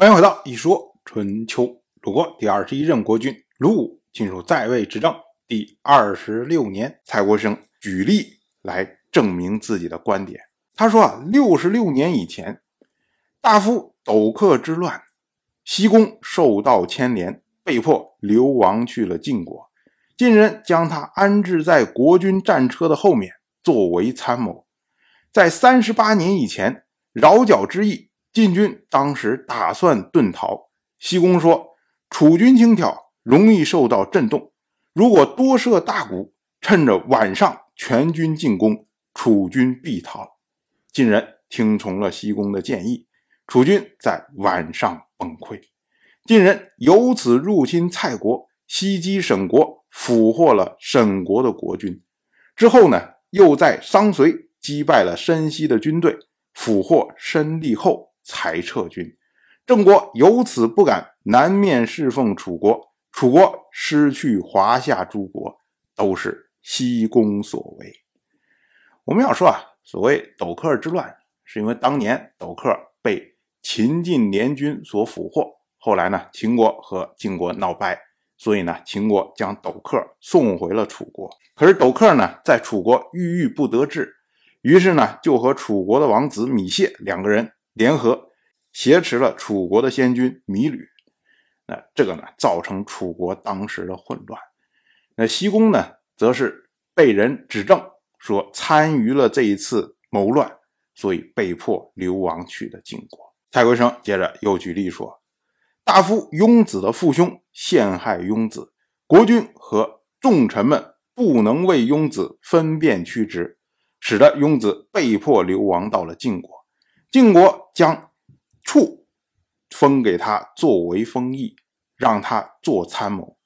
欢迎回到一说春秋。鲁国第二十一任国君鲁武进入在位执政第二十六年，蔡国生举例来证明自己的观点。他说啊，六十六年以前，大夫斗克之乱，西宫受到牵连，被迫流亡去了晋国。晋人将他安置在国君战车的后面，作为参谋。在三十八年以前，饶角之役。晋军当时打算遁逃，西宫说：“楚军轻佻，容易受到震动。如果多设大鼓，趁着晚上全军进攻，楚军必逃。”晋人听从了西宫的建议，楚军在晚上崩溃。晋人由此入侵蔡国，袭击沈国，俘获了沈国的国君。之后呢，又在商睢击败了申西的军队，俘获申立后。才撤军，郑国由此不敢南面侍奉楚国，楚国失去华夏诸国，都是西宫所为。我们要说啊，所谓斗克之乱，是因为当年斗克被秦晋联军所俘获，后来呢，秦国和晋国闹掰，所以呢，秦国将斗克送回了楚国。可是斗克呢，在楚国郁郁不得志，于是呢，就和楚国的王子芈谢两个人。联合挟持了楚国的先君芈吕，那这个呢，造成楚国当时的混乱。那西宫呢，则是被人指证说参与了这一次谋乱，所以被迫流亡去了晋国。蔡国生接着又举例说，大夫雍子的父兄陷害雍子，国君和重臣们不能为雍子分辨曲直，使得雍子被迫流亡到了晋国。晋国将处封给他作为封邑，让他做参谋。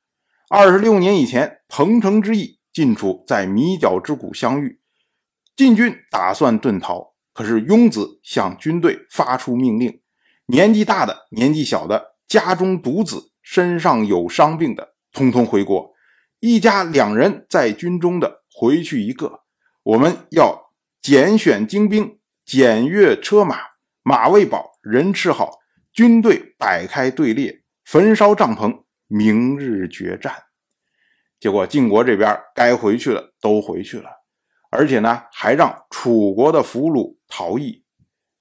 二十六年以前，彭城之役，晋楚在米角之谷相遇，晋军打算遁逃，可是雍子向军队发出命令：年纪大的、年纪小的、家中独子、身上有伤病的，通通回国；一家两人在军中的，回去一个。我们要拣选精兵。检阅车马，马未饱，人吃好，军队摆开队列，焚烧帐篷，明日决战。结果晋国这边该回去了都回去了，而且呢还让楚国的俘虏逃逸。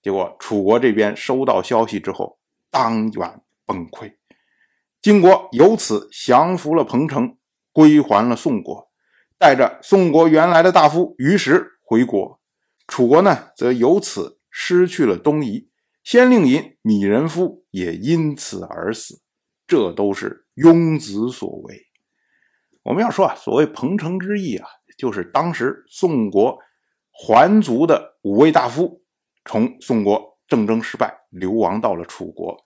结果楚国这边收到消息之后，当晚崩溃。晋国由此降服了彭城，归还了宋国，带着宋国原来的大夫于石回国。楚国呢，则由此失去了东夷，先令尹米人夫也因此而死，这都是庸子所为。我们要说啊，所谓彭城之役啊，就是当时宋国还族的五位大夫从宋国政争失败，流亡到了楚国。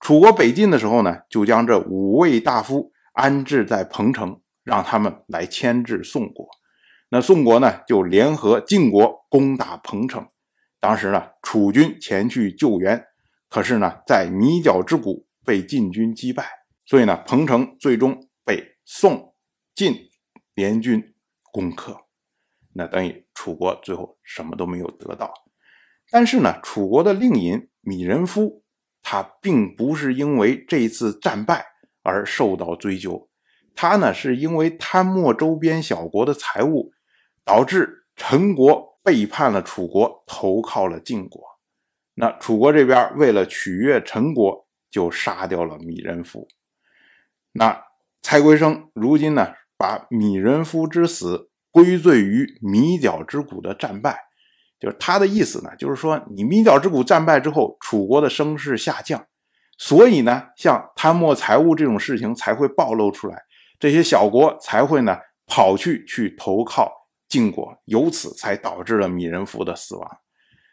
楚国北进的时候呢，就将这五位大夫安置在彭城，让他们来牵制宋国。那宋国呢，就联合晋国攻打彭城。当时呢，楚军前去救援，可是呢，在米角之谷被晋军击败，所以呢，彭城最终被宋晋联军攻克。那等于楚国最后什么都没有得到。但是呢，楚国的令尹米仁夫，他并不是因为这次战败而受到追究，他呢，是因为贪墨周边小国的财物。导致陈国背叛了楚国，投靠了晋国。那楚国这边为了取悦陈国，就杀掉了芈人夫。那蔡归生如今呢，把芈人夫之死归罪于米角之谷的战败，就是他的意思呢，就是说你米角之谷战败之后，楚国的声势下降，所以呢，像贪墨财物这种事情才会暴露出来，这些小国才会呢跑去去投靠。晋国由此才导致了米人福的死亡，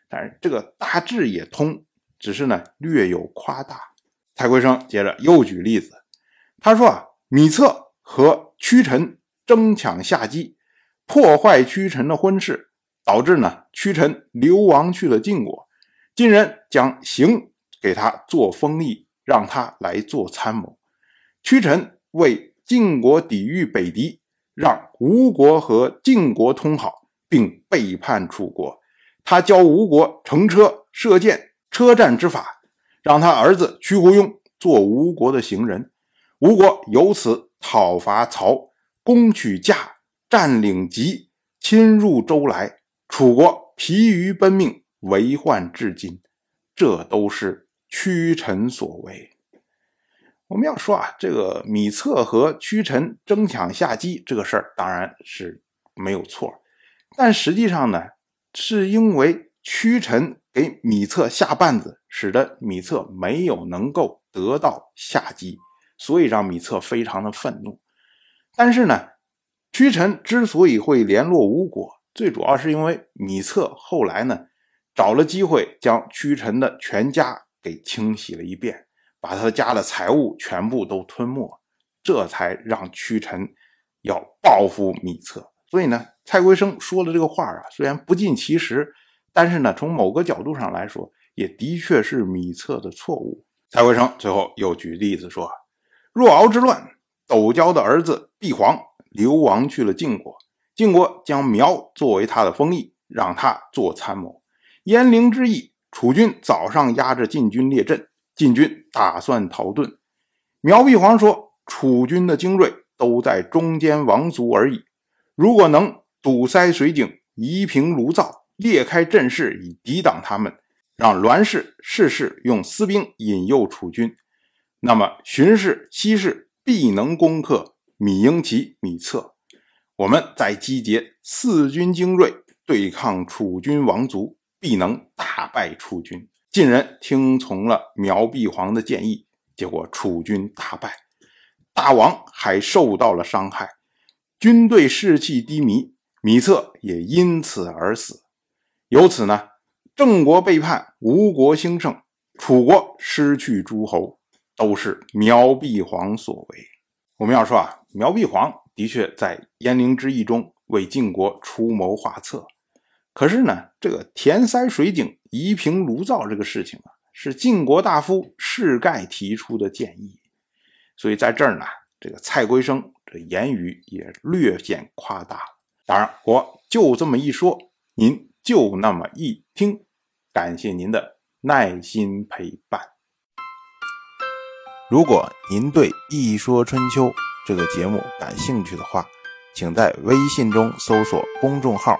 但是这个大致也通，只是呢略有夸大。蔡圭生接着又举例子，他说啊，米策和屈臣争抢夏姬，破坏屈臣的婚事，导致呢屈臣流亡去了晋国，晋人将邢给他做封邑，让他来做参谋。屈臣为晋国抵御北狄。让吴国和晋国通好，并背叛楚国。他教吴国乘车射箭、车战之法，让他儿子屈胡庸做吴国的行人。吴国由此讨伐曹，攻取驾，占领吉，侵入周来。楚国疲于奔命，为患至今。这都是屈臣所为。我们要说啊，这个米策和屈臣争抢下机这个事儿，当然是没有错。但实际上呢，是因为屈臣给米策下绊子，使得米策没有能够得到下机，所以让米策非常的愤怒。但是呢，屈臣之所以会联络吴国，最主要是因为米策后来呢，找了机会将屈臣的全家给清洗了一遍。把他家的财物全部都吞没，这才让屈臣要报复米策。所以呢，蔡圭生说的这个话啊，虽然不尽其实，但是呢，从某个角度上来说，也的确是米策的错误。蔡圭生最后又举例子说，若敖之乱，斗椒的儿子毕黄流亡去了晋国，晋国将苗作为他的封邑，让他做参谋。鄢陵之役，楚军早上压着晋军列阵。晋军打算逃遁，苗碧皇说：“楚军的精锐都在中间王族而已。如果能堵塞水井，夷平炉灶，裂开阵势以抵挡他们，让栾氏、士氏用私兵引诱楚军，那么荀氏、西氏必能攻克米英奇、米策。我们再集结四军精锐，对抗楚军王族，必能大败楚军。”晋人听从了苗碧皇的建议，结果楚军大败，大王还受到了伤害，军队士气低迷，米策也因此而死。由此呢，郑国背叛，吴国兴盛，楚国失去诸侯，都是苗碧皇所为。我们要说啊，苗碧皇的确在鄢陵之役中为晋国出谋划策。可是呢，这个填塞水井、夷平炉灶这个事情啊，是晋国大夫士盖提出的建议，所以在这儿呢，这个蔡圭生这言语也略显夸大。当然，我就这么一说，您就那么一听，感谢您的耐心陪伴。如果您对《一说春秋》这个节目感兴趣的话，请在微信中搜索公众号。